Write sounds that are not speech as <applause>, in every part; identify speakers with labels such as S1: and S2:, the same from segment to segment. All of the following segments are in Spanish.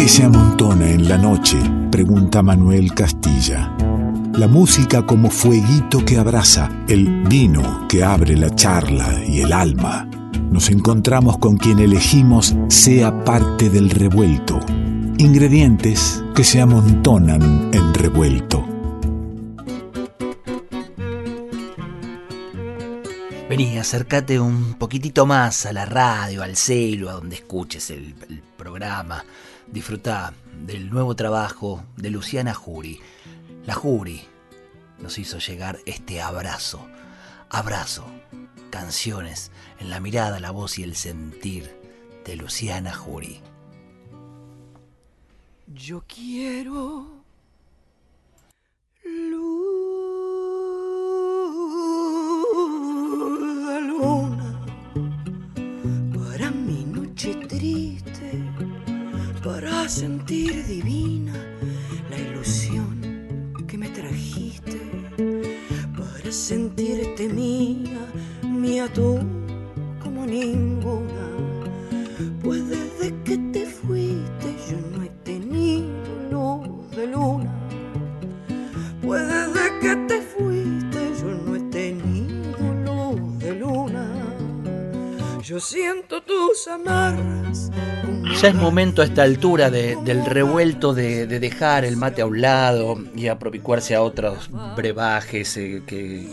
S1: ¿Qué se amontona en la noche? Pregunta Manuel Castilla. La música como fueguito que abraza, el vino que abre la charla y el alma. Nos encontramos con quien elegimos sea parte del revuelto. Ingredientes que se amontonan en revuelto.
S2: Vení, acércate un poquitito más a la radio, al celo, a donde escuches el, el programa. Disfruta del nuevo trabajo de Luciana Jury. La Jury nos hizo llegar este abrazo. Abrazo. Canciones en la mirada, la voz y el sentir de Luciana Jury.
S3: Yo quiero sentir divina la ilusión que me trajiste, para sentirte mía, mía tú como ninguna. Pues desde que te fuiste yo no he tenido luz de luna. Pues desde que te fuiste yo no he tenido luz de luna. Yo siento tus amarras.
S2: Ya es momento a esta altura de- del revuelto de, de dejar el mate a un lado y apropicuarse a otros brebajes eh, que,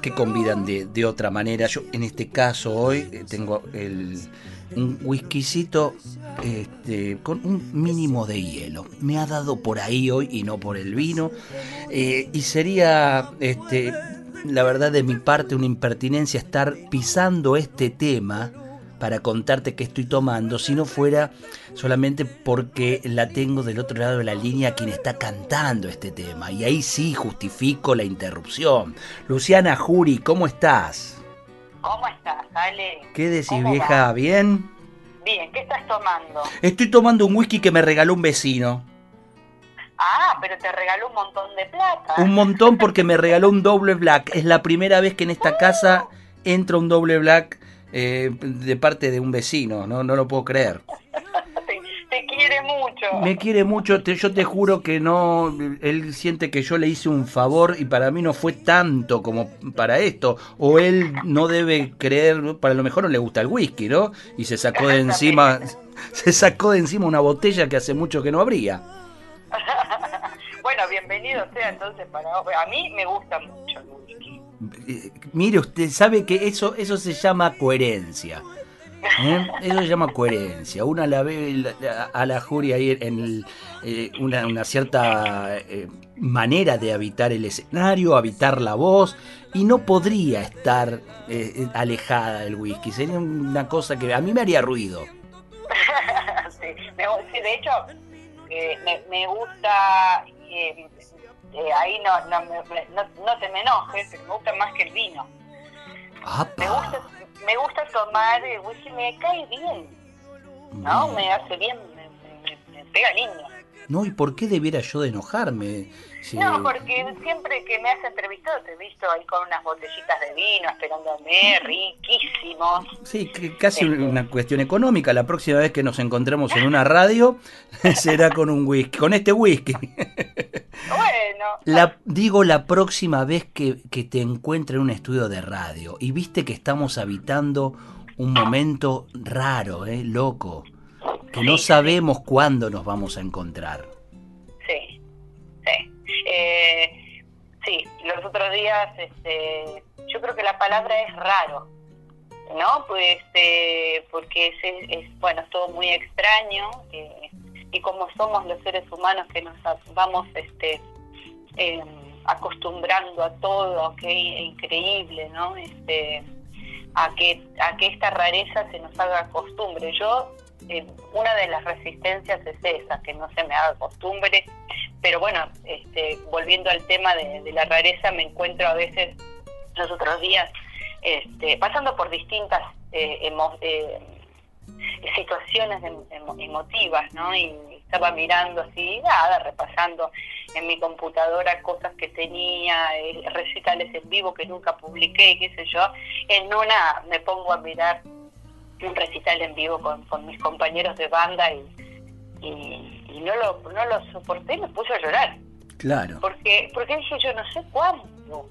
S2: que convidan de, de otra manera. Yo en este caso hoy eh, tengo el, un whiskycito este, con un mínimo de hielo. Me ha dado por ahí hoy y no por el vino. Eh, y sería, este, la verdad de mi parte, una impertinencia estar pisando este tema para contarte qué estoy tomando, si no fuera solamente porque la tengo del otro lado de la línea quien está cantando este tema. Y ahí sí justifico la interrupción. Luciana Juri, ¿cómo estás?
S4: ¿Cómo estás, Ale?
S2: ¿Qué decís,
S4: ¿Cómo
S2: vieja?
S4: va?
S2: ¿Bien?
S4: Bien, ¿qué estás tomando?
S2: Estoy tomando un whisky que me regaló un vecino.
S4: Ah, pero te regaló un montón de plata.
S2: Un montón porque me regaló un doble black. Es la primera vez que en esta <laughs> casa entra un doble black eh, de parte de un vecino. No, no lo puedo creer.
S4: te, quiere mucho.
S2: Me quiere mucho, te- yo te juro que no, él siente que yo le hice un favor y para mí no fue tanto como para esto, o él no debe creer, para lo mejor no le gusta el whisky, ¿no? Y se sacó de encima, se sacó de encima una botella que hace mucho que no abría. <laughs>
S4: bueno, bienvenido sea entonces para A mí me gusta mucho el whisky.
S2: Mire usted, sabe que eso, eso se llama coherencia. ¿eh? Eso se llama coherencia. Una la ve a la Jury ahí en eh, una, una cierta eh, manera de habitar el escenario, habitar la voz, y no podría estar alejada del whisky. Sería una cosa que a mí me haría ruido. <laughs>
S4: sí, de hecho, me gusta. Eh, ahí no, no, me- no, no te me enojes, pero me gusta más que el vino. Me gusta, me gusta tomar el whisky, me cae bien, ¿no? Me hace bien, me, me- me pega lindo.
S2: No, ¿y por qué debiera yo de enojarme?
S4: No, porque siempre que me has entrevistado te he visto ahí con unas botellitas de vino esperándome, riquísimos.
S2: Sí, que casi una cuestión económica. La próxima vez que nos encontremos en una radio <laughs> será con un whisky, con este whisky.
S4: Bueno,
S2: La, digo la próxima vez que, que te encuentre en un estudio de radio y viste que estamos habitando un momento raro, ¿eh? loco, que no sabemos cuándo nos vamos a encontrar.
S4: Eh, sí, los otros días, este, yo creo que la palabra es raro, ¿no? Pues, eh, porque es, es, bueno, es todo muy extraño eh, y como somos los seres humanos que nos vamos, este, eh, acostumbrando a todo, que increíble, ¿no? Este, a que a que esta rareza se nos haga costumbre. Yo eh, una de las resistencias es esa, que no se me haga costumbre, pero bueno, este, volviendo al tema de, de la rareza, me encuentro a veces los otros días este, pasando por distintas eh, emo- eh, situaciones em- emo- emotivas, ¿no? Y estaba mirando así, nada, repasando en mi computadora cosas que tenía, eh, recitales en vivo que nunca publiqué, qué sé yo. En una me pongo a mirar un recital en vivo con, con mis compañeros de banda y, y, no, lo, no lo soporté, me puse a llorar.
S2: Claro.
S4: Porque, porque dije yo no sé cuándo.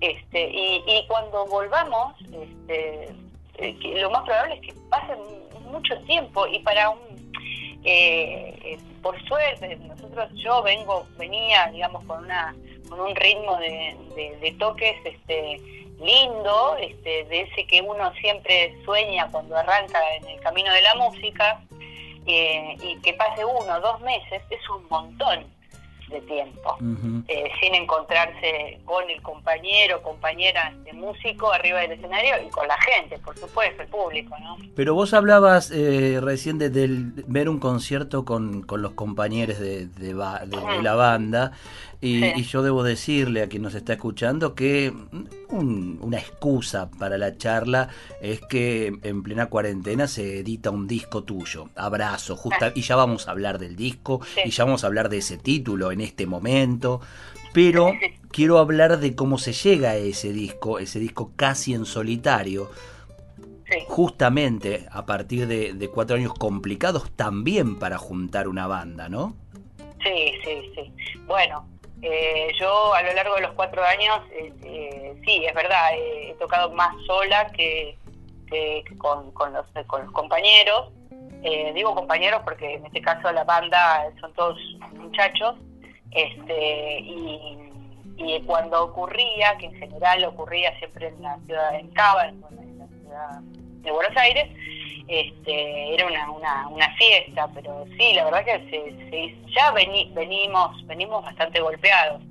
S4: Este, y, y cuando volvamos, este, eh, lo más probable es que pase mucho tiempo y para un eh, eh, por suerte nosotros yo vengo venía digamos con una con un ritmo de, de, toques este lindo este de ese que uno siempre sueña cuando arranca en el camino de la música y que pase uno o dos meses es un montón de tiempo, eh, sin encontrarse con el compañero compañera de músico arriba del escenario y con la gente, por supuesto, el público, ¿no?
S2: Pero vos hablabas eh, recién de, ver un concierto con, con los compañeros de, de, la banda y, yo debo decirle a quien nos está escuchando que una excusa para la charla es que en plena cuarentena se edita un disco tuyo, Abrazo, justa, y ya vamos a hablar del disco y ya vamos a hablar de ese título en este momento, pero quiero hablar de cómo se llega a ese disco, ese disco casi en solitario. Justamente a partir de, de cuatro años complicados también para juntar una banda, ¿no?
S4: Sí, sí, sí. Bueno, eh, yo a lo largo de los cuatro años, eh, eh, sí, es verdad, he tocado más sola que, con, los, con los compañeros. digo compañeros porque en este caso la banda son todos muchachos. este y, cuando ocurría, que en general ocurría siempre en la ciudad de Cava, en la ciudad de Buenos Aires, este, era una, una, una, fiesta, pero sí, la verdad que se, ya venimos, venimos bastante golpeados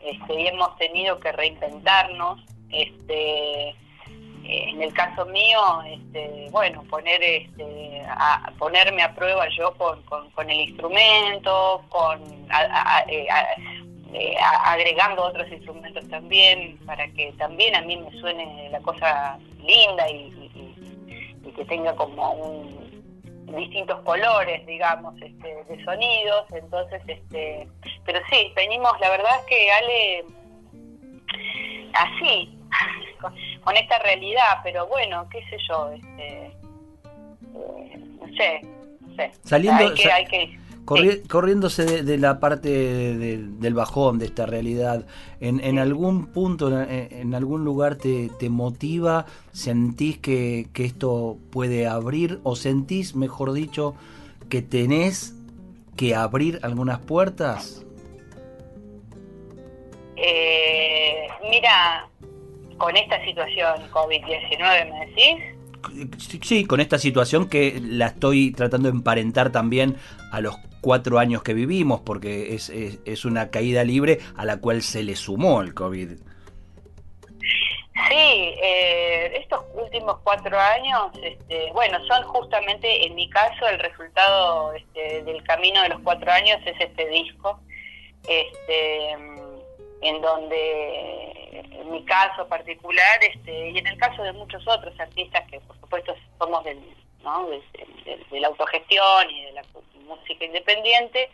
S4: este, y hemos tenido que reinventarnos. Este, en el caso mío, este, bueno, poner, este, a, ponerme a prueba yo con, con, el instrumento, con eh, eh, agregando otros instrumentos también, para que también a mí me suene la cosa linda y, que tenga como un, distintos colores, digamos, este, de sonidos, entonces, este, pero sí, venimos, la verdad es que Ale, así, <laughs> con, esta realidad, pero bueno, qué sé yo, este, eh, no sé, no sé.
S2: Saliendo, hay que, hay que Corriéndose de, la parte del bajón, de esta realidad, ¿en, algún punto, en, algún lugar te, motiva? ¿Sentís que, esto puede abrir o sentís, mejor dicho, que tenés que abrir algunas puertas?
S4: Eh, mira, con esta situación COVID-19, ¿me decís?
S2: sí, con esta situación que la estoy tratando de emparentar también a los cuatro años que vivimos, porque es, es, una caída libre a la cual se le sumó el COVID.
S4: Sí, eh, estos últimos cuatro años, este, bueno, son justamente, en mi caso, el resultado este, del camino de los cuatro años es este disco, este, en donde en mi caso particular este, y en el caso de muchos otros artistas que por supuesto somos del, ¿no? de, la autogestión y de la música independiente,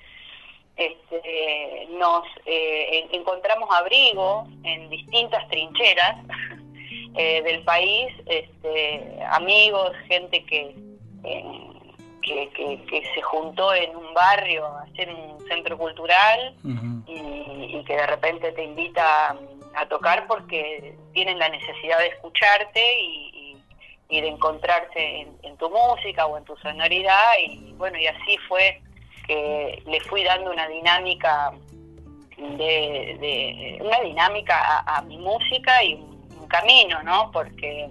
S4: este, nos eh, encontramos abrigo en distintas trincheras <laughs> eh, del país, este, amigos, gente que, que, que, se juntó en un barrio a hacer un centro cultural y, y, que de repente te invita a tocar porque tienen la necesidad de escucharte y, de encontrarse en, tu música o en tu sonoridad y bueno y así fue que le fui dando una dinámica de, una dinámica a, mi música y un, camino no porque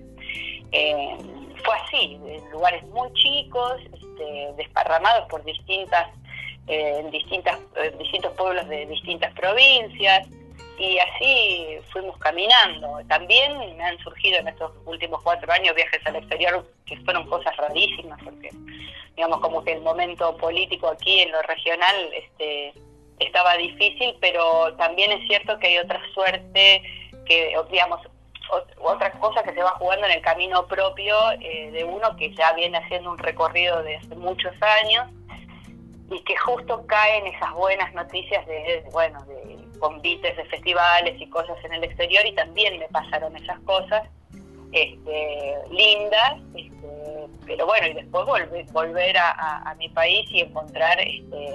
S4: eh, fue así en lugares muy chicos este, desparramados por distintas eh, distintas distintos pueblos de distintas provincias y así fuimos caminando. También me han surgido en estos últimos cuatro años viajes al exterior que fueron cosas rarísimas, porque digamos como que el momento político aquí en lo regional este, estaba difícil, pero también es cierto que hay otra suerte, que digamos, otra cosa que se va jugando en el camino propio eh, de uno que ya viene haciendo un recorrido de hace muchos años y que justo caen esas buenas noticias de, bueno, de convites de festivales y cosas en el exterior y también me pasaron esas cosas este, lindas, este, pero bueno, y después volver, volver a, mi país y encontrar este,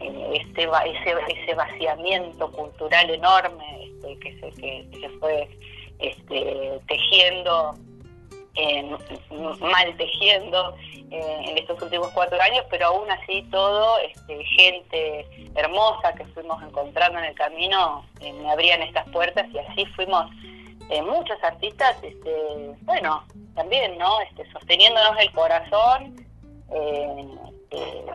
S4: eh, ese, ese, vaciamiento cultural enorme este, que, se, que, se fue este, tejiendo, mal tejiendo eh, en estos últimos cuatro años, pero aún así todo, este, gente hermosa que fuimos encontrando en el camino, eh, me abrían estas puertas y así fuimos eh, muchos artistas, este, bueno, también, ¿no? Este, sosteniéndonos el corazón, eh, eh,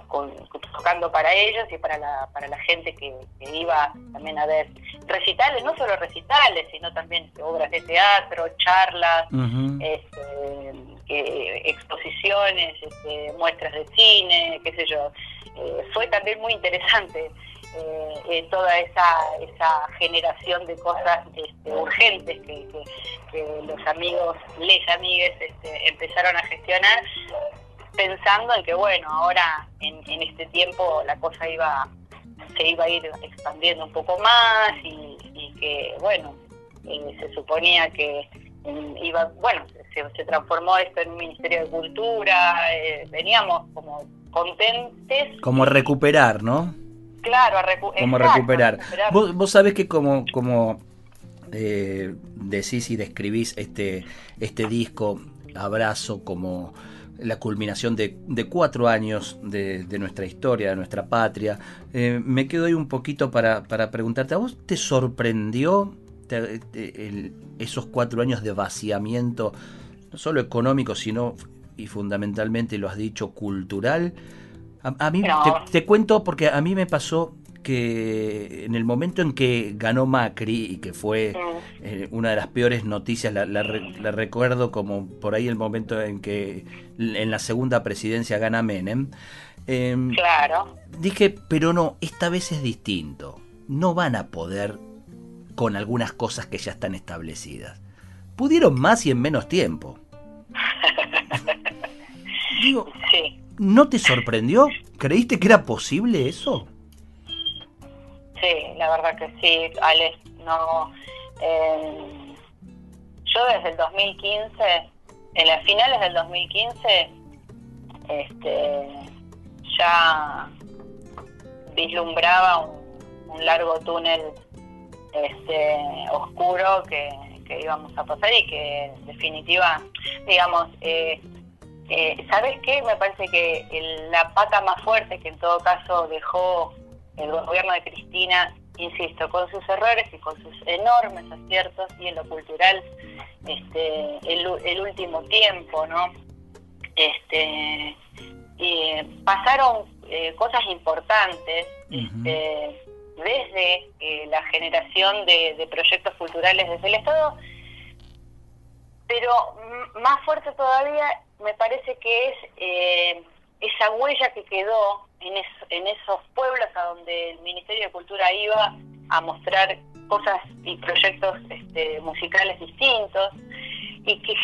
S4: tocando para ellos y para la, para la gente que, iba también a ver recitales, no solo recitales, sino también obras de teatro, charlas, este, exposiciones, este, muestras de cine, qué sé yo. fue también muy interesante eh, toda esa, esa generación de cosas este, urgentes que, los amigos, les amigues este, empezaron a gestionar, pensando en que bueno, ahora en, este tiempo la cosa iba se iba a ir expandiendo un poco más y, que bueno, eh, se suponía que iba, bueno, se, transformó esto en un Ministerio de Cultura, eh, veníamos como contentes.
S2: Como recuperar, ¿no?
S4: Claro,
S2: como recuperar. Vos, vos, sabés que como, como eh, decís y describís este, este disco, Abrazo, como la culminación de, cuatro años de, nuestra historia, de nuestra patria, eh, me quedo ahí un poquito para, para preguntarte, ¿a vos te sorprendió esos cuatro años de vaciamiento, no solo económico, sino y fundamentalmente, lo has dicho, cultural? A, mí te, cuento porque a mí me pasó que en el momento en que ganó Macri y que fue eh, una de las peores noticias, la, recuerdo como por ahí el momento en que en la segunda presidencia gana Menem.
S4: Em, claro.
S2: Dije, pero no, esta vez es distinto. No van a poder con algunas cosas que ya están establecidas. Pudieron más y en menos tiempo. <laughs> Digo, sí. ¿No te sorprendió? ¿Creíste que era posible eso?
S4: Sí, la verdad que sí, Alex. No, em, yo desde el 2015, en las finales del 2015, este, ya vislumbraba un, largo túnel este, oscuro que, que, íbamos a pasar y que en definitiva, digamos, eh, eh, ¿Sabes qué? Me parece que la pata más fuerte que en todo caso dejó el gobierno de Cristina, insisto, con sus errores y con sus enormes aciertos y en lo cultural, este, el, último tiempo, ¿no? Este, pasaron eh, cosas importantes este, desde eh, la generación de proyectos culturales desde el Estado, pero más fuerte todavía me parece que es eh, esa huella que quedó en, esos pueblos a donde el Ministerio de Cultura iba a mostrar cosas y proyectos este, musicales distintos y que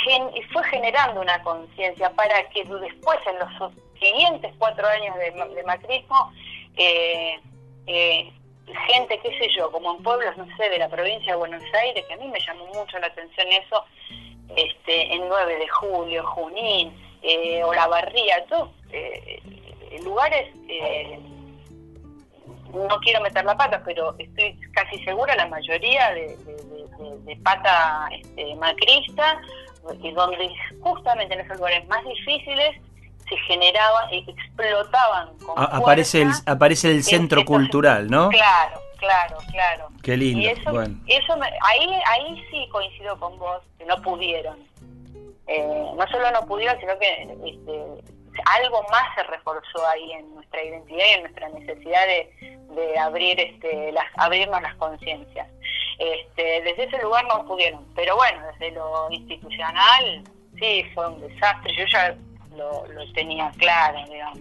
S4: fue generando una conciencia para que después en los siguientes cuatro años de, macrismo eh, eh, gente, qué sé yo, como en pueblos, no sé, de la provincia de Buenos Aires, que a mí me llamó mucho la atención eso, este, en 9 de julio, Junín, eh, Olavarría, todos eh, lugares, eh, no quiero meter la pata, pero estoy casi segura la mayoría de, pata este, macrista, y donde justamente en esos lugares más difíciles se generaban, explotaban con
S2: aparece el aparece el centro cultural, ¿no?
S4: Claro, claro, claro.
S2: Qué lindo.
S4: Y eso, eso ahí, ahí sí coincido con vos, que no pudieron. Eh, no solo no pudieron, sino que este, algo más se reforzó ahí en nuestra identidad y en nuestra necesidad de, de abrir este, las, abrirnos las conciencias. Este, desde ese lugar no pudieron, pero bueno, desde lo institucional sí fue un desastre. Yo ya lo, lo tenía claro, digamos.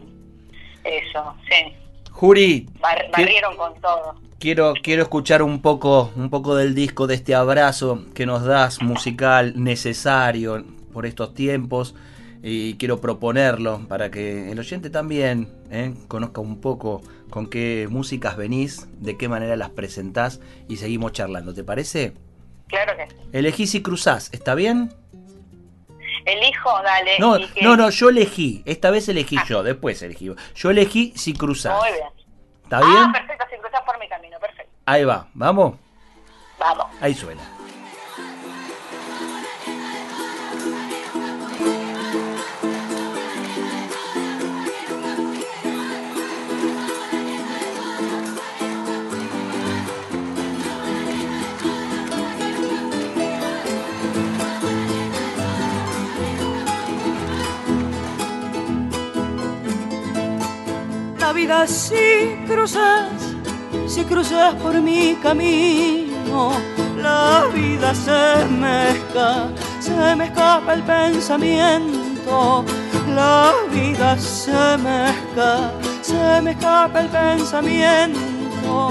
S4: Eso, sí.
S2: Juri.
S4: barrieron con todo.
S2: Quiero, quiero escuchar un poco, un poco del disco, de este abrazo que nos das musical necesario por estos tiempos y quiero proponerlo para que el oyente también ¿eh? conozca un poco con qué músicas venís, de qué manera las presentás y seguimos charlando. ¿Te parece?
S4: Claro que sí.
S2: Elegís y cruzás, ¿está bien?
S4: Elijo, dale.
S2: No,
S4: que-
S2: no, no, yo elegí. Esta vez elegí
S4: Ah.
S2: yo, después elegí. Yo elegí si cruzás.
S4: Muy bien.
S2: ¿Está
S4: Ah,
S2: bien?
S4: perfecto, si cruzás por mi camino, perfecto.
S2: Ahí va, vamos.
S4: Vamos.
S2: Ahí suena.
S3: La vida si cruzas, si cruzas por mi camino, la vida se me escapa, se me escapa el pensamiento. La vida se me escapa, se me escapa el pensamiento.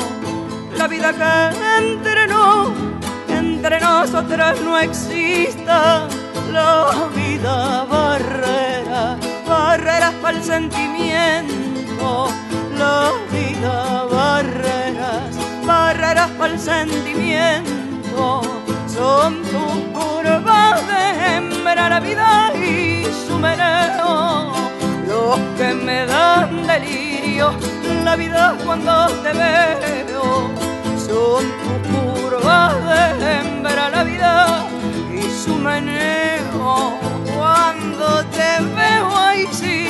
S3: La vida que entre nos, entre nosotras no exista. La vida barrera, barreras para el sentimiento. La vida barreras, barreras para el sentimiento. Son tus curvas de la vida y su meneo. Los que me dan delirio, la vida cuando te veo. Son tus curvas de hembra la vida y su meneo. Cuando te veo ahí sí,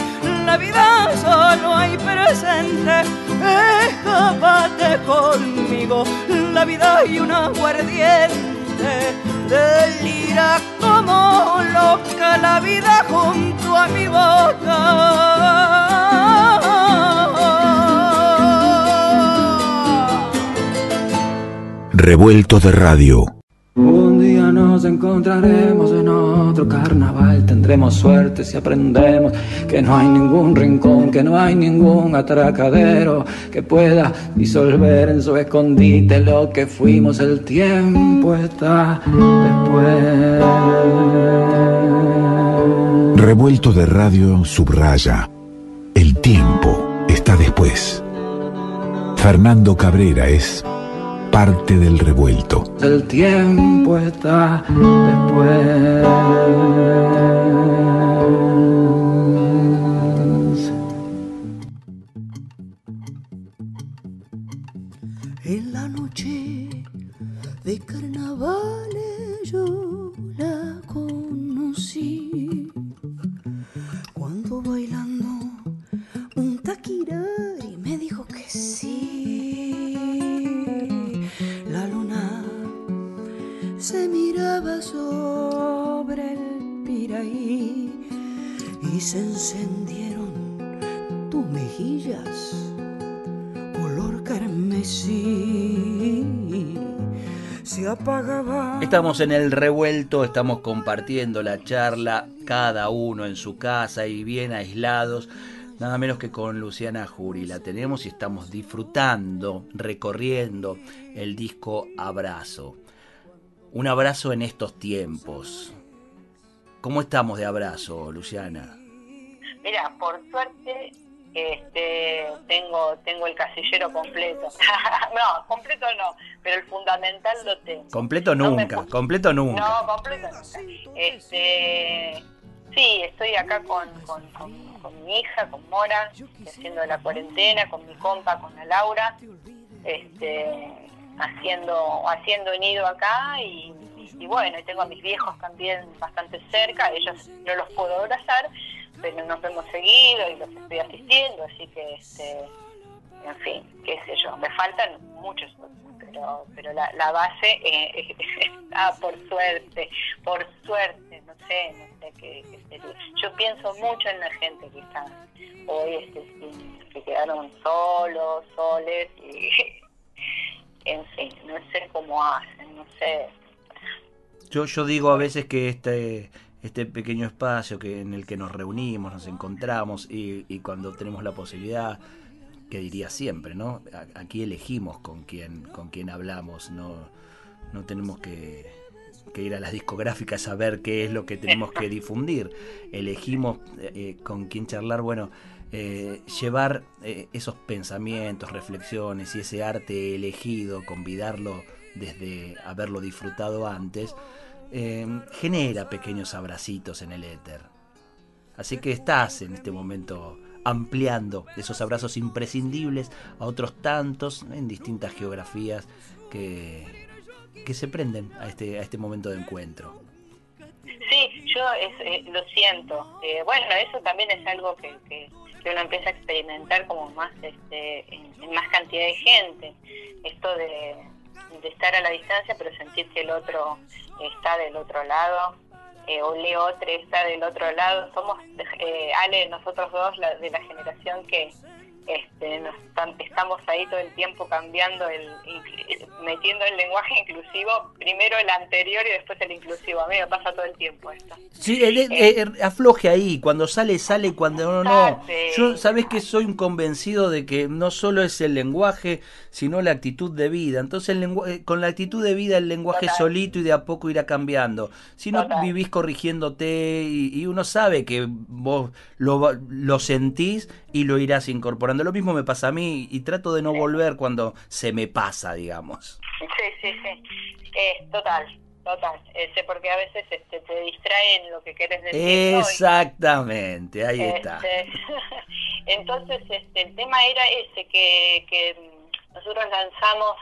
S3: la vida solo hay presente. Escápate conmigo, la vida y un aguardiente. Delira como loca la vida junto a mi boca.
S1: Revuelto de radio.
S5: Encontraremos en otro carnaval, tendremos suerte si aprendemos que no hay ningún rincón, que no hay ningún atracadero que pueda disolver en su escondite lo que fuimos. El tiempo está después.
S1: Revuelto de radio subraya. El tiempo está después. Fernando Cabrera es parte del revuelto.
S5: El tiempo está después.
S3: Se encendieron tus mejillas color carmesí. Se apagaba.
S2: Estamos en el revuelto, estamos compartiendo la charla, cada uno en su casa y bien aislados, nada menos que con Luciana Jury. La tenemos y estamos disfrutando, recorriendo el disco Abrazo. Un abrazo en estos tiempos. ¿Cómo estamos de abrazo, Luciana?
S4: Mira, por suerte este, tengo tengo el casillero completo. <laughs> no, completo no, pero el fundamental lo tengo.
S2: Completo nunca, completo nunca.
S4: No, completo no. Este, sí, estoy acá con, con, con, con mi hija, con Mora, haciendo la cuarentena, con mi compa, con la Laura, este, haciendo haciendo nido acá y, y bueno, y tengo a mis viejos también bastante cerca, ellos no los puedo abrazar, pero nos vemos seguido y los estoy asistiendo, así que este, en fin, qué sé yo, me faltan muchos pero pero la, la base eh, <laughs> está por suerte, por suerte, no sé, no sé qué, qué. Yo pienso mucho en la gente que está hoy, este, que quedaron solos, soles, y <laughs> en fin, no sé cómo hacen, no sé.
S2: Yo, yo digo a veces que este, este pequeño espacio que, en el que nos reunimos, nos encontramos y, cuando tenemos la posibilidad, que diría siempre, ¿no? Aquí elegimos con quién, con quién hablamos, no, no tenemos que, que ir a las discográficas a ver qué es lo que tenemos que difundir. Elegimos eh, eh, con quién charlar, bueno, eh, llevar eh, esos pensamientos, reflexiones y ese arte elegido, convidarlo desde haberlo disfrutado antes, eh, genera pequeños abracitos en el éter. Así que estás en este momento ampliando esos abrazos imprescindibles a otros tantos en distintas geografías que, que se prenden a este, a este momento de encuentro.
S4: Sí, yo eh, lo siento. Eh, bueno, eso también es algo que, que, uno empieza a experimentar como más este, en, más cantidad de gente. Esto de, de estar a la distancia, pero sentir que el otro está del otro lado eh, o Leotre está del otro lado. Somos, eh, Ale, nosotros dos, de la generación que este, nos estamos ahí todo el tiempo cambiando, el, metiendo el lenguaje inclusivo, primero el anterior y después el inclusivo. A mí me pasa todo el tiempo esto.
S2: Sí, eh, afloje ahí, cuando sale, sale, cuando no, no. Yo, sabes que soy un convencido de que no solo es el lenguaje, sino la actitud de vida. Entonces, el eh, con la actitud de vida, el lenguaje solito y de a poco irá cambiando. Si no vivís corrigiéndote y, uno sabe que vos lo, lo sentís y lo irás incorporando. Lo mismo me pasa a mí y trato de no volver cuando se me pasa, digamos.
S4: Sí, sí, sí. Eh, total, total. Ese porque a veces este, te distraen lo que quieres decir.
S2: Exactamente, ahí está.
S4: Este, <laughs> entonces, este, el tema era ese, que, que nosotros lanzamos,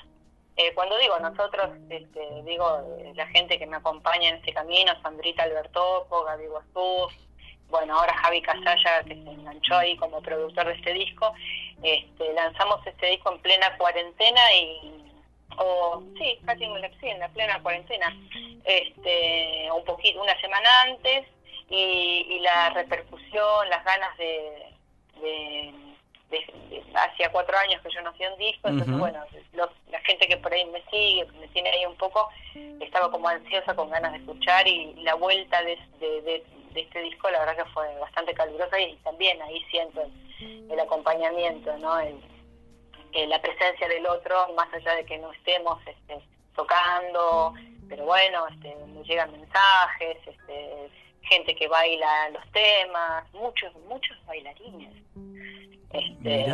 S4: eh, cuando digo nosotros, este, digo la gente que me acompaña en este camino, Sandrita Albertopo, Gaby Guazú, bueno, ahora Javi Casalla, que se enganchó ahí como productor de este disco, este, lanzamos este disco en plena cuarentena y o sí, casi en la, la plena cuarentena, este, un poquito, una semana antes, y, la repercusión, las ganas de, de, hacía cuatro años que yo no hacía un disco, entonces bueno, la gente que por ahí me sigue, me tiene ahí un poco, estaba como ansiosa con ganas de escuchar y la vuelta de, de este disco la verdad que fue bastante calurosa y también ahí siento el, acompañamiento, ¿no? El, la presencia del otro, más allá de que no estemos este, tocando, pero bueno, este, nos llegan mensajes, este, gente que baila los temas, muchos, muchos bailarines. Este,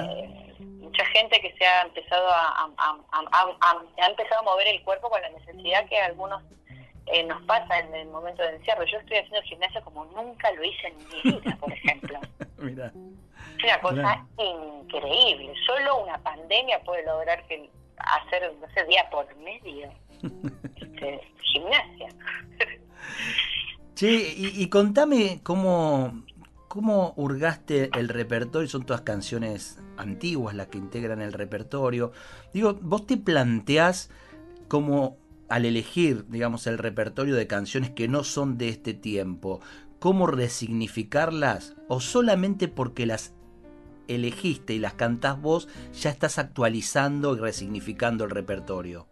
S4: mucha gente que se ha empezado a, ha empezado a mover el cuerpo con la necesidad que algunos eh, nos pasa en el momento de encierro. Yo estoy haciendo gimnasia como nunca lo hice en mi vida, por <laughs> ejemplo. Mira. Es una cosa increíble. Solo una pandemia puede lograr que hacer, no sé, día por medio este, gimnasia. <laughs>
S2: Sí, y, contame cómo, cómo hurgaste el repertorio. Son todas canciones antiguas las que integran el repertorio. Digo, vos te planteás como al elegir, digamos, el repertorio de canciones que no son de este tiempo, cómo resignificarlas o solamente porque las elegiste y las cantás vos, ya estás actualizando y resignificando el repertorio?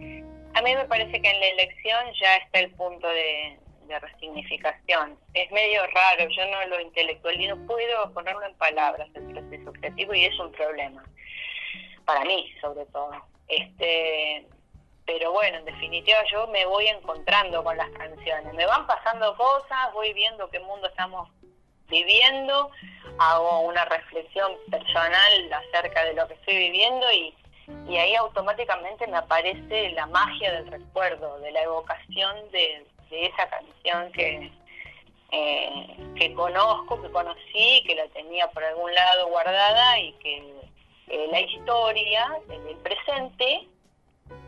S4: A mí me parece que en la elección ya está el punto de, resignificación. Es medio raro, yo no lo intelectual no puedo ponerlo en palabras el proceso creativo y es un problema, para mí sobre todo. Este, pero bueno, en definitiva yo me voy encontrando con las canciones. Me van pasando cosas, voy viendo qué mundo estamos viviendo, hago una reflexión personal acerca de lo que estoy viviendo y, y ahí automáticamente me aparece la magia del recuerdo, de la evocación de, esa canción que, eh, que conozco, que conocí, que la tenía por algún lado guardada y que eh, la historia en el presente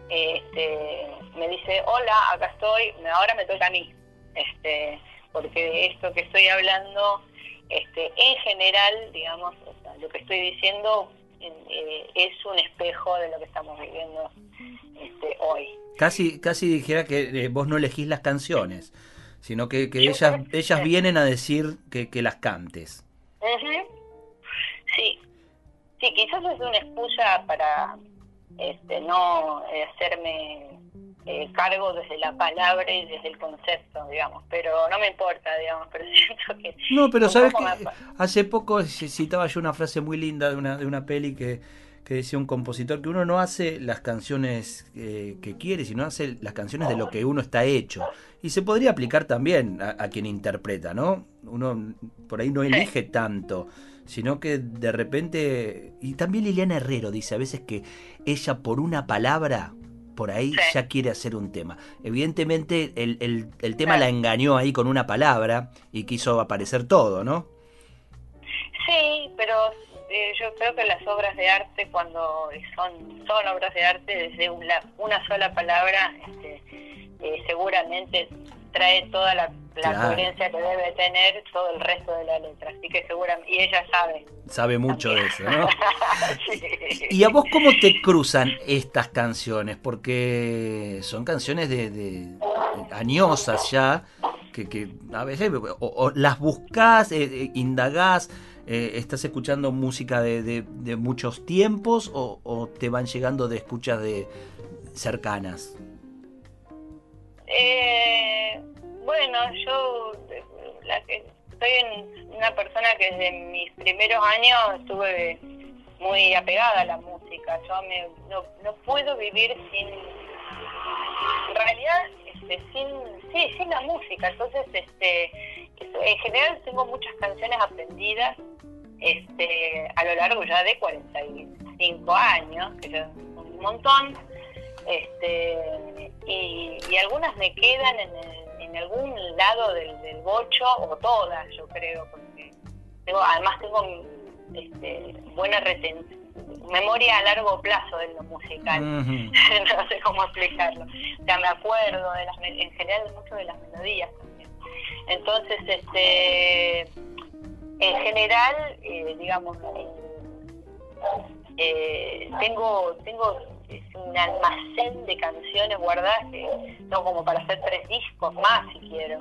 S4: este, me dice, hola, acá estoy, ahora me toca a mí, este, porque esto que estoy hablando, este, en general, digamos, lo que estoy diciendo eh, es un espejo de lo que estamos viviendo este, hoy.
S2: Casi, casi dijera que eh, vos no elegís las canciones, sino que, que ellas, ellas vienen a decir que, que las cantes.
S4: Sí, Sí, quizás es una excusa para este, no eh, hacerme eh, cargo desde la palabra y desde el concepto, digamos, pero no me importa, digamos, pero <laughs> siento que...
S2: No, pero sabes que hace poco citaba yo una frase muy linda de una, de una peli que, que decía un compositor que uno no hace las canciones eh, que quiere, sino hace las canciones de lo que uno está hecho. Y se podría aplicar también a, a quien interpreta, ¿no? Uno por ahí no elige tanto sino que de repente, y también Liliana Herrero dice a veces que ella por una palabra por ahí ya quiere hacer un tema. Evidentemente el, el, tema la engañó ahí con una palabra y quiso aparecer todo, ¿no?
S4: Sí, pero eh, yo creo que las obras de arte cuando son, son obras de arte desde una, una sola palabra, este, eh, seguramente trae toda la, coherencia que debe tener todo el resto de la letra. Así que seguramente, y ella sabe.
S2: Sabe mucho de eso, ¿no? <laughs> ¿Y a vos cómo te cruzan estas canciones? Porque son canciones de, añosas ya, que, que a veces o, las buscás, eh, eh, indagás, eh, estás escuchando música de, de, muchos tiempos o, o, te van llegando de escuchas de cercanas.
S4: Eh, bueno, yo la que, soy una persona que desde mis primeros años estuve muy apegada a la música. Yo me, no, no puedo vivir sin, en realidad, este, sin, sí, sin la música. Entonces, este, en general tengo muchas canciones aprendidas este, a lo largo ya de 45 años, que es un montón este, y, algunas me quedan en, algún lado del, bocho, o todas, yo creo, porque tengo, además tengo este, buena memoria a largo plazo de lo musical, <laughs> no sé cómo explicarlo. O sea, me acuerdo de las, en general mucho de las melodías también. Entonces, este, en general, eh, digamos, eh, tengo, tengo es un almacén de canciones guardadas no como para hacer tres discos más si quiero.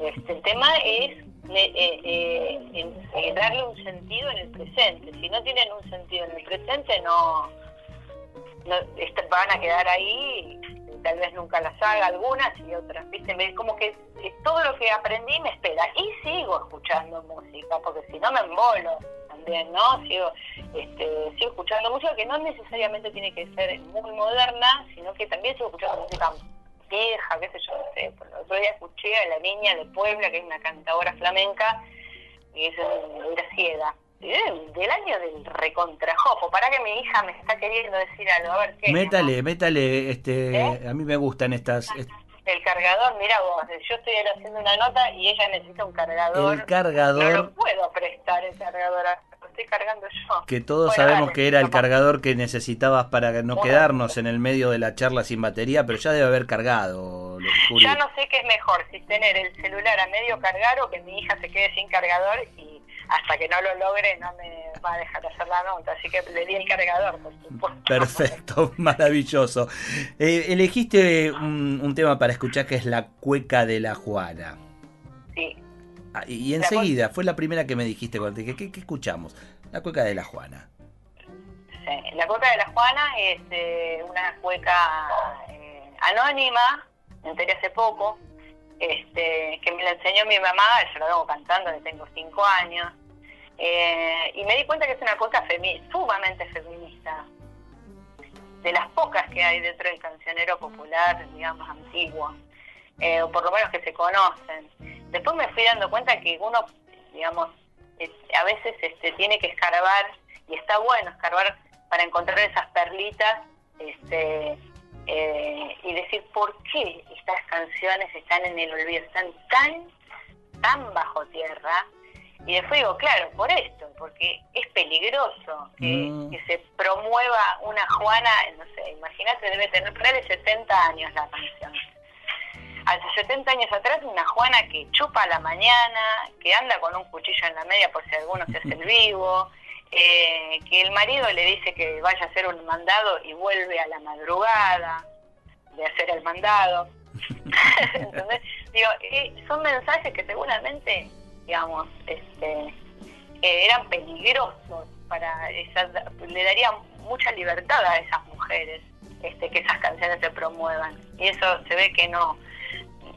S4: Este, el tema es eh, eh, eh, darle un sentido en el presente. Si no tienen un sentido en el presente, no, no van a quedar ahí. Tal vez nunca las haga algunas y otras, ¿viste? Como que todo lo que aprendí me espera. Y sigo escuchando música, porque si no me embolo también, ¿no? Sigo, este, sigo escuchando música que no necesariamente tiene que ser muy moderna, sino que también sigo escuchando música vieja, qué sé yo, no sé. Por el otro día escuché a la niña de Puebla, que es una cantadora flamenca, y es una ciega. Del año del recontrajopo, para que mi hija me está queriendo decir algo, a ver qué.
S2: Métale, métale, este, ¿Eh? a mí me gustan estas,
S4: el cargador, mira vos, yo estoy haciendo una nota y ella necesita un cargador.
S2: El cargador.
S4: No lo puedo prestar el cargador, lo estoy cargando yo.
S2: Que todos sabemos que era el cargador que necesitabas para no quedarnos en el medio de la charla sin batería, pero ya debe haber cargado.
S4: Ya no sé qué es mejor, si tener el celular a medio cargar o que mi hija se quede sin cargador y hasta que no lo logre no me va a dejar hacer la nota, así que le di el cargador, por supuesto.
S2: Perfecto, <laughs> maravilloso. Eh, elegiste un, tema para escuchar que es La Cueca de la Juana.
S4: Sí.
S2: Ah, y, enseguida, fue la primera que me dijiste, ¿qué, qué, escuchamos? La Cueca de la Juana.
S4: Sí, la Cueca de la Juana es eh, una cueca eh, anónima, me enteré hace poco, este, que me la enseñó mi mamá, yo la vengo cantando desde tengo cinco años, eh, y me di cuenta que es una cosa sumamente feminista, de las pocas que hay dentro del cancionero popular, digamos, antiguo, eh, o por lo menos que se conocen. Después me fui dando cuenta que uno, digamos, a veces este, tiene que escarbar, y está bueno escarbar para encontrar esas perlitas, este, eh, y decir por qué estas canciones están en el olvido, están tan, tan bajo tierra. Y después digo, claro, por esto, porque es peligroso que, mm. se promueva una Juana, no sé, imagínate, debe tener de 70 años la canción. Hace 70 años atrás, una Juana que chupa a la mañana, que anda con un cuchillo en la media por si alguno se hace el vivo, <laughs> eh, que el marido le dice que vaya a hacer un mandado y vuelve a la madrugada de hacer el mandado. <laughs> <laughs> Entonces, digo, eh, son mensajes que seguramente, digamos, este, eran peligrosos para esa, le daría mucha libertad a esas mujeres este, que esas canciones se promuevan. Y eso se ve que no,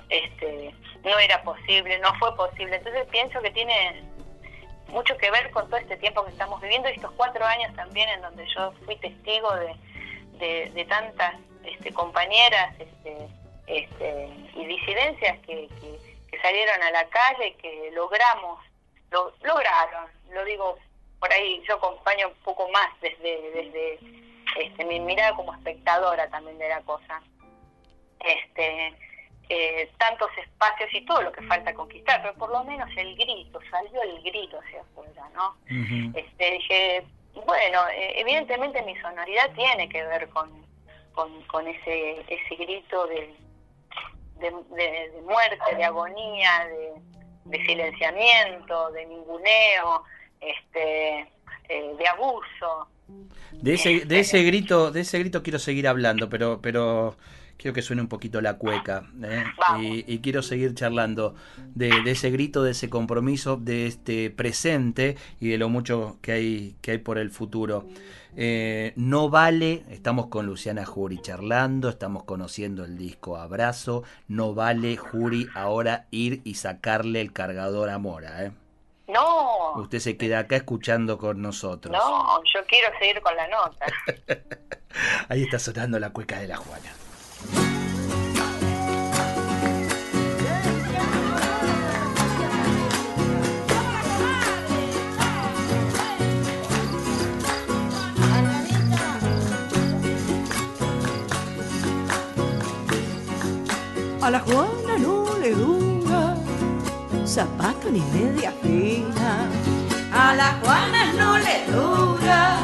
S4: este, no era posible, no fue posible. Entonces pienso que tiene mucho que ver con todo este tiempo que estamos viviendo estos cuatro años también en donde yo fui testigo de, de, tantas este, compañeras este, este, y disidencias que, que, salieron a la calle que logramos, lo, lograron, lo digo por ahí, yo acompaño un poco más desde, desde este, mi mirada como espectadora también de la cosa. Este, eh, tantos espacios y todo lo que falta conquistar, pero por lo menos el grito, salió el grito hacia afuera, ¿no? este, dije, bueno, eh, evidentemente mi sonoridad tiene que ver con, con, ese, ese grito de, de, muerte, de agonía, de, silenciamiento, de ninguneo, este, eh, de abuso.
S2: De ese, de ese grito, de ese grito quiero seguir hablando, pero, pero quiero que suene un poquito la cueca. ¿eh? Y, quiero seguir charlando de, ese grito, de ese compromiso, de este presente y de lo mucho que hay, que hay por el futuro. Eh, no vale, estamos con Luciana Jury charlando, estamos conociendo el disco Abrazo. No vale, Jury, ahora ir y sacarle el cargador a Mora. ¿eh?
S4: No.
S2: Usted se queda acá escuchando con nosotros.
S4: No, yo quiero seguir con la nota. <laughs>
S2: Ahí está sonando la cueca de la Juana.
S3: A la Juana no le dura zapato ni media fina. A la Juana no le dura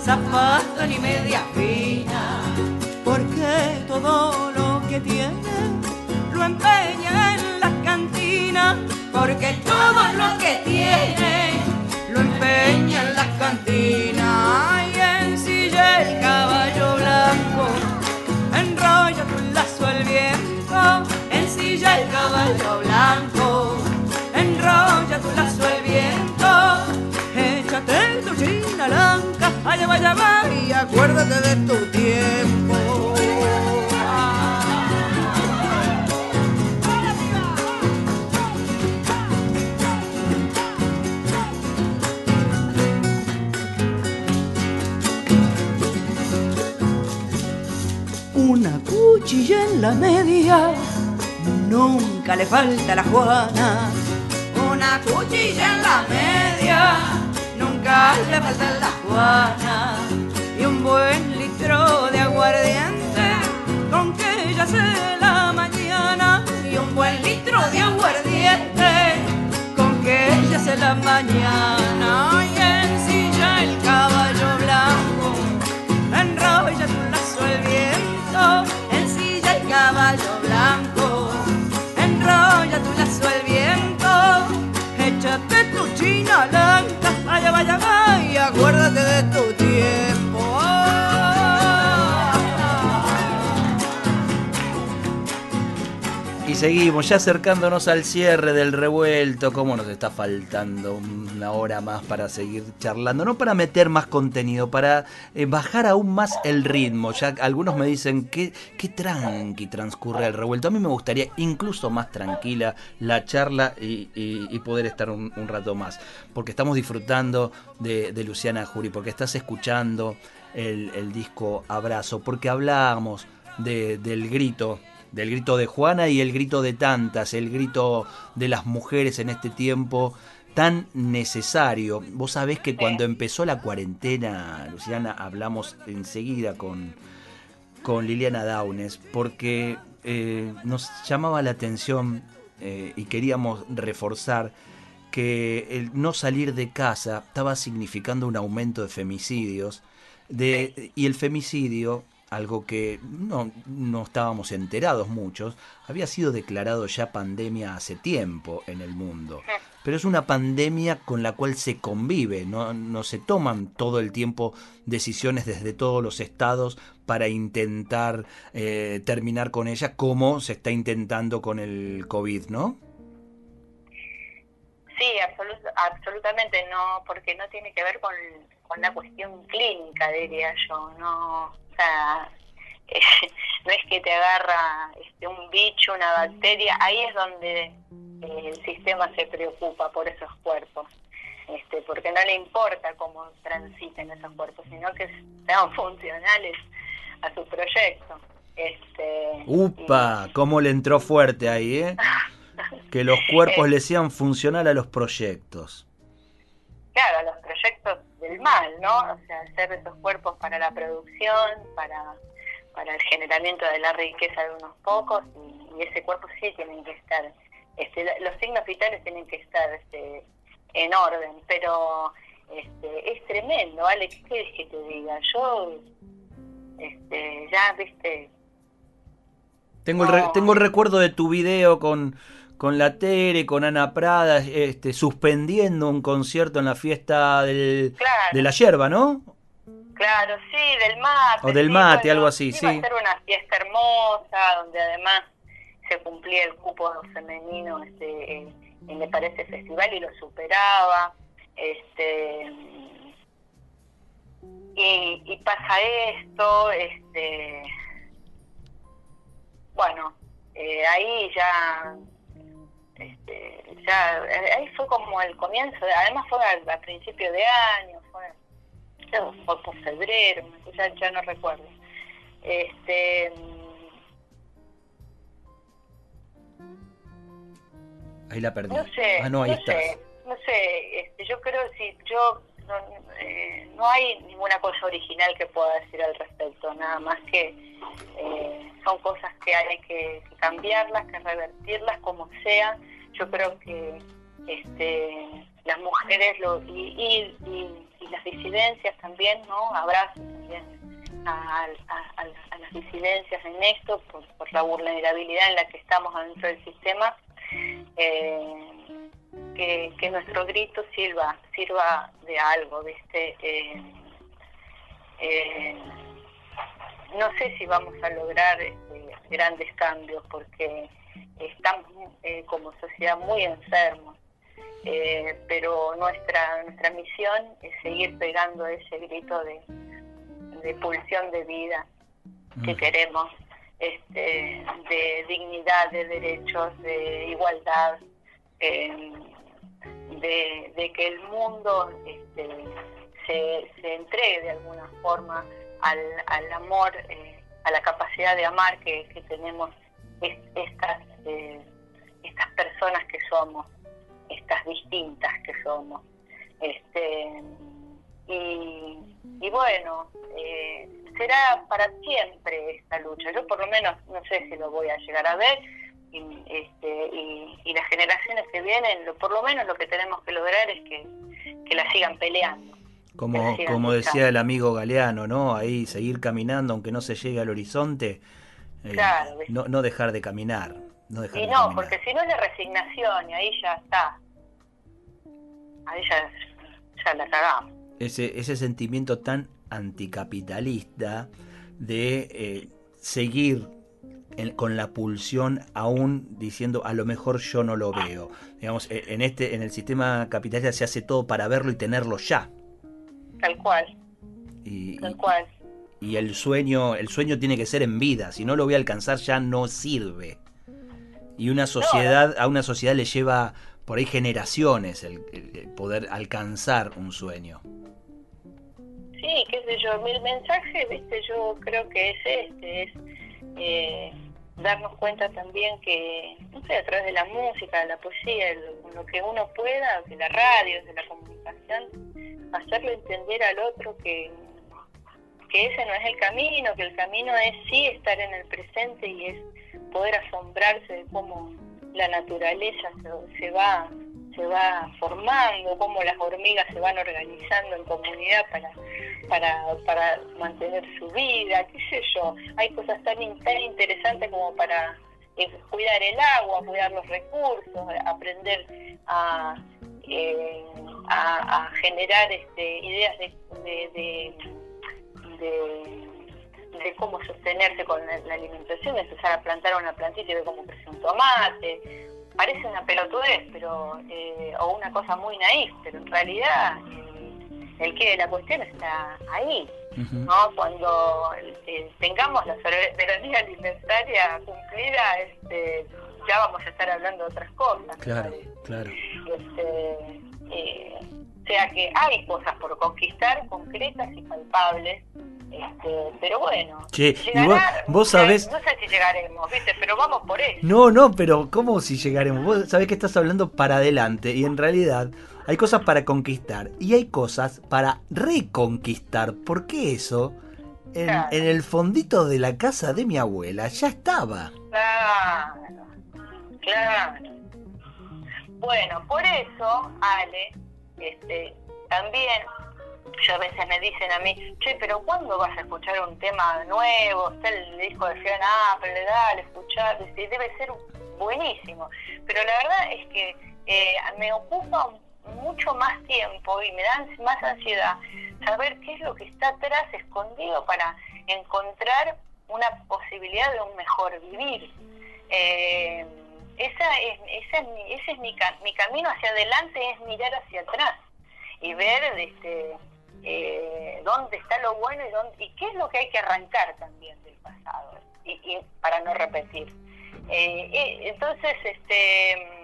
S3: zapato ni media fina porque todo lo que tiene lo empeña en la cantina, porque todo lo que tiene lo empeña en la cantina allá vaya va y acuérdate de tu tiempo. cuchilla en la media, nunca le falta a la Juana. Una cuchilla en la media, falta la Juana. Y un buen litro de aguardiente, con que ella se la mañana. Y un buen litro de aguardiente, con que ella se la mañana.
S2: Seguimos ya acercándonos al cierre del revuelto. ¿Cómo nos está faltando una hora más para seguir charlando? No para meter más contenido, para eh, bajar aún más el ritmo. Ya algunos me dicen que qué tranqui transcurre el revuelto. A mí me gustaría incluso más tranquila la charla y, poder estar un, rato más. Porque estamos disfrutando de, Luciana Jury, porque estás escuchando el, disco Abrazo, porque hablamos del grito del grito de Juana y el grito de tantas, el grito de las mujeres en este tiempo tan necesario. Vos sabés que cuando empezó la cuarentena, Luciana, hablamos enseguida con, con Liliana Daunes, porque eh, nos llamaba la atención eh, y queríamos reforzar que el no salir de casa estaba significando un aumento de femicidios. De, y el femicidio algo que no, no, estábamos enterados muchos, había sido declarado ya pandemia hace tiempo en el mundo. Pero es una pandemia con la cual se convive, no, no se toman todo el tiempo decisiones desde todos los estados para intentar eh, terminar con ella como se está intentando con el COVID, ¿no?
S4: Sí, absolutamente no, porque no tiene que ver con, con la cuestión clínica, diría yo, no <laughs> no es que te agarra este, un bicho, una bacteria, ahí es donde eh, el sistema se preocupa por esos cuerpos. Este, porque no le importa cómo transiten esos cuerpos, sino que sean <laughs> funcionales a su proyecto. Este,
S2: ¡Upa! ¿Cómo le entró fuerte ahí, eh? <laughs> que los cuerpos le sean funcional a los proyectos.
S4: Claro, a los proyectos del mal, ¿no? O sea, hacer esos cuerpos para la producción, para, para el generamiento de la riqueza de unos pocos, y, ese cuerpo sí tiene que estar, este, los signos vitales tienen que estar este, en orden, pero este, es tremendo, ¿vale? ¿Qué quieres que te diga? Yo, este, ya, viste...
S2: Tengo, el tengo el recuerdo de tu video con, con la Tere, con Ana Prada, este, suspendiendo un concierto en la fiesta del, de la yerba, ¿no?
S4: Claro, sí, del mate.
S2: O del mate, algo así, sí.
S4: Iba a ser una fiesta hermosa, donde además se cumplía el cupo femenino este, en, en Me Parece Festival y lo superaba. Este, y, pasa esto, este, bueno, eh, ahí ya, este, ya, ahí fue como el comienzo, además fue al, principio de año, fue, fue por febrero, ya, ya no recuerdo. Este,
S2: Ahí la perdí.
S4: No sé,
S2: ah, no, ahí
S4: no sé, no sé, este, yo creo si yo no, eh, no hay ninguna cosa original que pueda decir al respecto, nada más que eh, son cosas que hay que, cambiarlas, que revertirlas como sea. Yo creo que este, las mujeres lo, y, y, las disidencias también, ¿no? Abrazo también a, las disidencias en esto por, por la vulnerabilidad en la que estamos dentro del sistema eh, que, nuestro grito sirva, sirva de algo, ¿viste? Eh, eh, no sé si vamos a lograr este, grandes cambios porque estamos como sociedad muy enfermos, pero nuestra, nuestra misión es seguir pegando ese grito de, de pulsión de vida que queremos este, de dignidad, de derechos, de igualdad, eh, de, que el mundo este, se, entregue de alguna forma al, amor, eh, a la capacidad de amar que, tenemos estas, eh, estas personas que somos, estas distintas que somos. Este, y, y bueno, eh, será para siempre esta lucha. Yo por lo menos no sé si lo voy a llegar a ver y, este, y, las generaciones que vienen, por lo menos lo que tenemos que lograr es que, la sigan peleando.
S2: Como, como decía el amigo Galeano, ¿no? Ahí seguir caminando aunque no se llegue al horizonte. Eh, no, no dejar de caminar. No dejar
S4: y no, porque si no es la resignación y ahí ya está. Ahí ya, ya la cagamos.
S2: Ese, ese sentimiento tan anticapitalista de eh, seguir con la pulsión aún diciendo a lo mejor yo no lo veo. Digamos, eh, en este, en el sistema capitalista se hace todo para verlo y tenerlo ya.
S4: Tal cual.
S2: Y,
S4: Tal cual.
S2: Y, el sueño, el sueño tiene que ser en vida. Si no lo voy a alcanzar ya no sirve. Y una sociedad, a una sociedad le lleva por ahí generaciones el poder alcanzar un sueño.
S4: Sí, qué sé yo, el mensaje, viste, yo creo que es este, es eh, darnos cuenta también que, no sé, a través de la música, de la poesía, lo, lo que uno pueda, de la radio, de la comunicación, hacerle entender al otro que, que ese no es el camino, que el camino es sí estar en el presente y es poder asombrarse de cómo la naturaleza se, se va se va formando, cómo las hormigas se van organizando en comunidad para, para, para mantener su vida, qué sé yo. Hay cosas tan, interesantes como para eh, cuidar el agua, cuidar los recursos, aprender a, eh, a, generar este, ideas de, de, de, cómo sostenerse con la, alimentación, empezar a plantar una plantita y ver cómo crece un tomate, parece una pelotudez pero eh, o una cosa muy naif, pero en realidad eh, el que de la cuestión está ahí. ¿no? Cuando eh, tengamos la soberanía alimentaria cumplida, este, ya vamos a estar hablando de otras cosas.
S2: Claro, claro.
S4: Este, sea que hay cosas por conquistar concretas y palpables Este, pero bueno,
S2: Che, y vos, vos sabés...
S4: No sé si llegaremos, ¿viste? Pero vamos por eso.
S2: No, no, pero ¿cómo si llegaremos? Vos sabés que estás hablando para adelante y en realidad hay cosas para conquistar y hay cosas para reconquistar. Porque eso, en, en el fondito de la casa de mi abuela, ya estaba.
S4: Claro, claro. Bueno, por eso, Ale, este, también yo a veces me dicen a mí, che, pero ¿cuándo vas a escuchar un tema nuevo? El disco de Fiona Apple, dale, escuchar, debe ser buenísimo. Pero la verdad es que eh, me ocupa mucho más tiempo y me da más ansiedad saber qué es lo que está atrás escondido para encontrar una posibilidad de un mejor vivir. Eh, esa es, esa es mi, ese es mi, mi camino hacia adelante, es mirar hacia atrás y ver este, eh, dónde está lo bueno y, dónde, y qué es lo que hay que arrancar también del pasado y, para no repetir. Eh, eh, entonces, este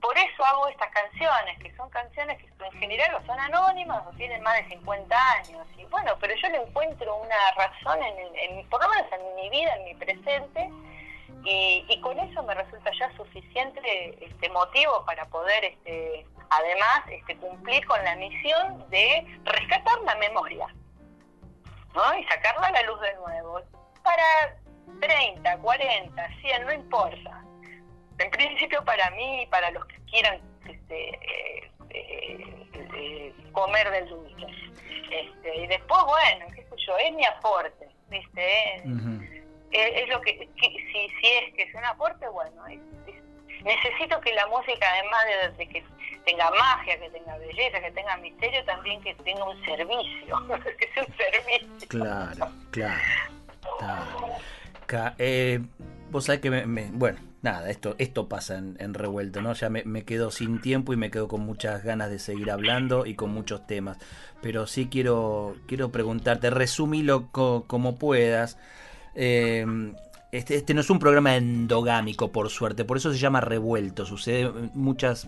S4: por eso hago estas canciones, que son canciones que en general son anónimas o tienen más de 50 años. Y bueno, pero yo le encuentro una razón, en, en, por lo menos en mi vida, en mi presente, y, y con eso me resulta ya suficiente este motivo para poder este, además este, cumplir con la misión de rescatar la memoria ¿no? y sacarla a la luz de nuevo. Para 30, 40, 100, no importa. En principio para mí y para los que quieran este, eh, eh, comer del dulce. Este, y después, bueno, qué sé yo, es mi aporte, ¿viste? Es, lo que, si, si es que es un aporte, bueno, necesito que la música, además de, que tenga magia, que tenga belleza, que tenga misterio, también que tenga un servicio, <laughs> que sea un servicio.
S2: Claro, claro. Eh, vos sabés que me, bueno, nada, esto, esto pasa en, revuelto, ¿no? Ya me, me, quedo sin tiempo y me quedo con muchas ganas de seguir hablando y con muchos temas. Pero sí quiero, quiero preguntarte, resumilo como puedas. Eh, este, este, no es un programa endogámico, por suerte, por eso se llama revuelto. Sucede muchas,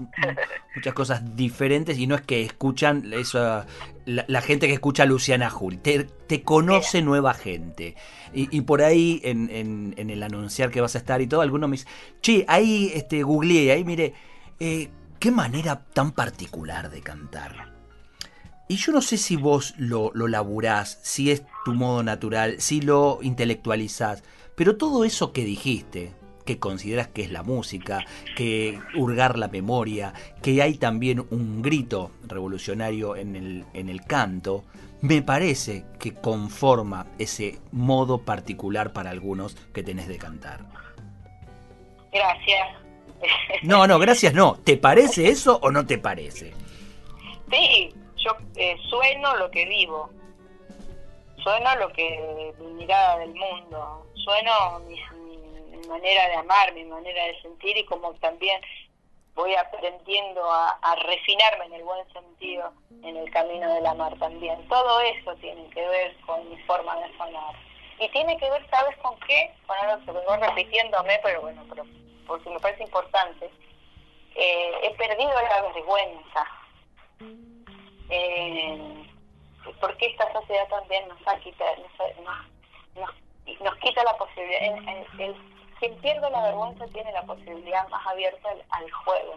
S2: muchas cosas diferentes y no es que escuchan eso, la, gente que escucha a Luciana Jul, te, conoce nueva gente. Y, por ahí, en, el anunciar que vas a estar y todo, algunos me dicen, che, ahí este, googleé, ahí mire, eh, qué manera tan particular de cantar. Y yo no sé si vos lo, lo laburás, si es tu modo natural, si lo intelectualizás. Pero todo eso que dijiste, que consideras que es la música, que hurgar la memoria, que hay también un grito revolucionario en el, en el canto, me parece que conforma ese modo particular para algunos que tenés de cantar.
S4: Gracias.
S2: No, no, gracias no. ¿Te parece eso o no te parece?
S4: Sí, yo eh, sueno lo que vivo, sueno lo que mi mirada del mundo, sueno mi, manera de amar, mi manera de sentir y como también voy aprendiendo a, refinarme en el buen sentido en el camino del amar también. Todo eso tiene que ver con mi forma de sonar. Y tiene que ver, ¿sabes con qué? Con algo que vengo repitiéndome, pero bueno, pero porque me parece importante. Eh, he perdido la vergüenza. Eh, porque esta sociedad también nos ha quitado, nos, nos quita la posibilidad. El, quien pierde la vergüenza tiene la posibilidad más abierta al, juego.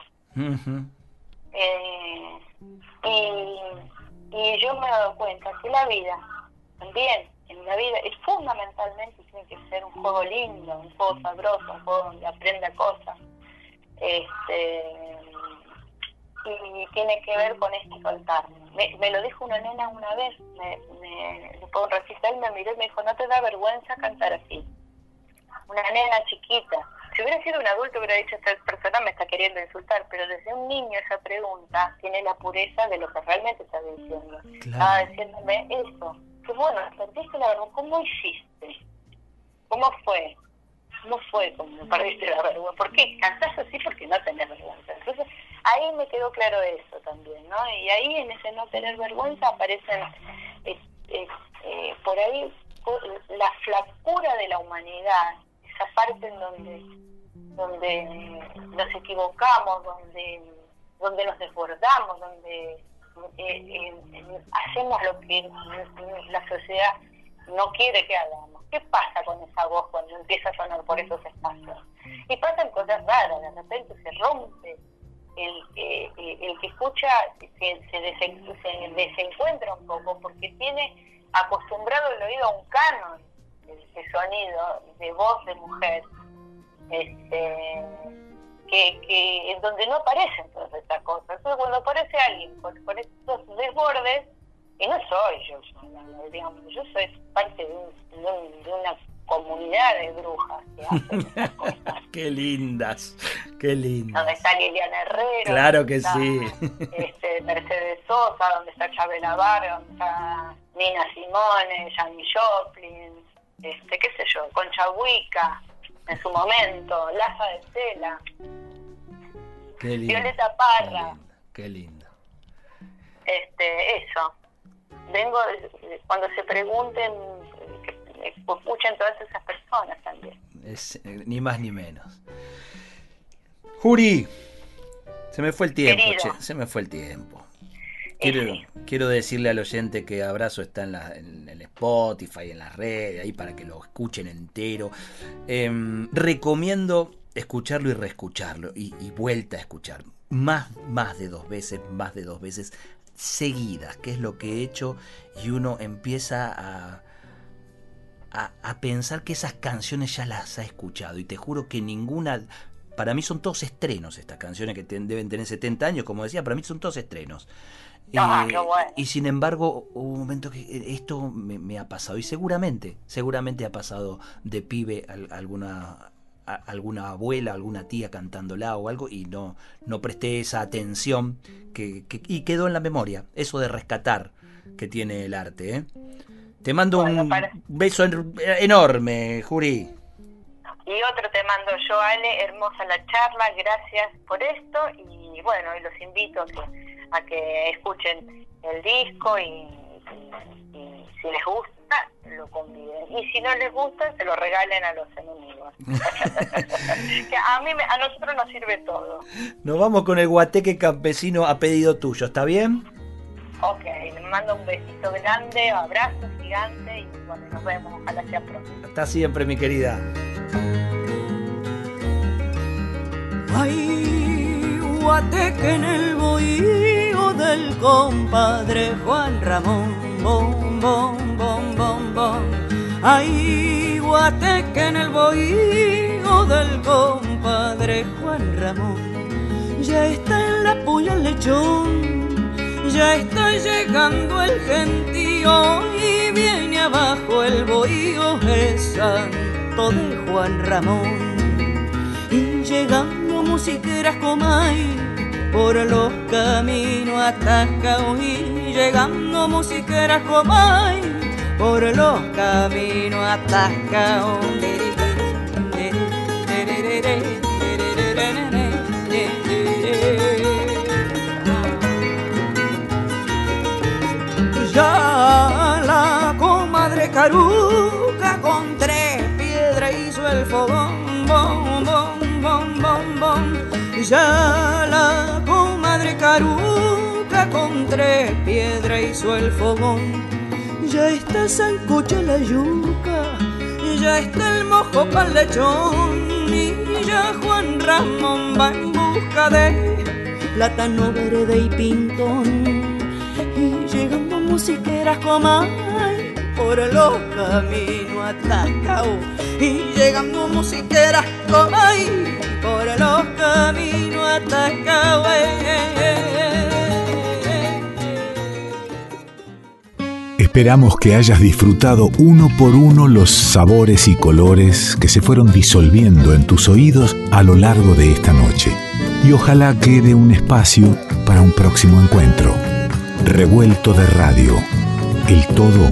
S4: Eh, y, y yo me he dado cuenta que la vida, también en la vida, es fundamentalmente tiene que ser un juego lindo, un juego sabroso, un juego donde aprenda cosas. Este, y tiene que ver con este soltar. Me, lo dijo una nena una vez, me, me, después un recital me miró y me dijo, no te da vergüenza cantar así. Una nena chiquita. Si hubiera sido un adulto hubiera dicho, esta persona me está queriendo insultar, pero desde un niño esa pregunta tiene la pureza de lo que realmente está diciendo. Estaba diciéndome eso. Que bueno, perdiste la vergüenza, ¿cómo hiciste? ¿Cómo fue? ¿Cómo fue como perdiste la vergüenza? ¿Por qué? Cantás así porque no tenés vergüenza. Entonces, ahí me quedó claro eso también, ¿no? Y ahí en ese no tener vergüenza aparecen eh, eh, eh, por ahí la flacura de la humanidad, esa parte en donde donde nos equivocamos, donde donde nos desbordamos, donde eh, hacemos lo que la sociedad no quiere que hagamos. ¿Qué pasa con esa voz cuando empieza a sonar por esos espacios? Se, se, desencuentra un poco porque tiene acostumbrado el oído a un canon de, sonido, de voz de mujer, este, que, que en donde no aparecen todas estas cosas. Entonces cuando aparece alguien con, con estos desbordes, y no soy yo, digamos, yo soy parte de, de, una comunidad de brujas que hacen <laughs> cosas.
S2: qué lindas, qué lindas.
S4: Donde está Liliana Herrero.
S2: Claro que sí.
S4: Este, Mercedes Sosa, donde está Chabela Vargas, donde está Nina Simone, Jamie Joplin, este, qué sé yo, Concha Huica, en su momento, Laza de Cela.
S2: Qué
S4: Violeta Parra.
S2: Qué lindo.
S4: Este, eso. Vengo, cuando se pregunten, escuchen todas esas personas también.
S2: Es, eh, ni más ni menos. Juri, se me fue el tiempo, che, se me fue el tiempo. Quiero, quiero, decirle al oyente que Abrazo está en, la, en, el Spotify, en las redes, ahí para que lo escuchen entero. Em, recomiendo escucharlo y reescucharlo y, vuelta a escuchar. Más, más de dos veces, más de dos veces seguidas, que es lo que he hecho y uno empieza a, a, pensar que esas canciones ya las ha escuchado y te juro que ninguna... Para mí son todos estrenos estas canciones que deben tener 70 años, como decía, para mí son todos estrenos.
S4: Ah,
S2: eh, y sin embargo, hubo un momento que eh, esto me, ha pasado. Y seguramente, seguramente ha pasado de pibe alguna alguna abuela, alguna tía cantándola o algo y no, no presté esa atención que, y quedó en la memoria, eso de rescatar que tiene el arte. ¿eh? Te mando un beso enorme, Juri.
S4: Y otro te mando yo, Ale, hermosa la charla, gracias por esto y bueno, y los invito a que a que escuchen el disco y, si les gusta, lo conviden. Y si no les gusta, se lo regalen a los enemigos. <laughs> a, mí, a nosotros nos sirve todo.
S2: Nos vamos con el guateque campesino a pedido tuyo, ¿está bien?
S4: Ok, les mando un besito grande, abrazo gigante y bueno, nos vemos, ojalá sea pronto.
S2: Hasta siempre, mi querida.
S3: Ay, guateque en el bohío del compadre Juan Ramón. Bom, bom, bom, bom, bom. Ay, guateque en el bohío del compadre Juan Ramón. Ya está en la puya el lechón, ya está llegando el gentío y viene abajo el bohío el santo de Juan Ramón. Y llegando musiqueras comay por los caminos atascados y llegando musiqueras comay por los caminos atascados. Caruca con tres piedras hizo el fogón, bom, bom, bom, bom, bom. Ya la comadre Caruca con tres piedras hizo el fogón. Ya está Sancocha la yuca, ya está el mojo para lechón. Y ya Juan Ramón va en busca de plátano verde y pintón. Y llegando musiqueras como por los caminos atascados. Y llegando musiqueras como por los caminos atascados.
S1: Esperamos que hayas disfrutado uno por uno los sabores y colores que se fueron disolviendo en tus oídos a lo largo de esta noche. Y ojalá quede un espacio para un próximo encuentro. Revuelto de radio. El todo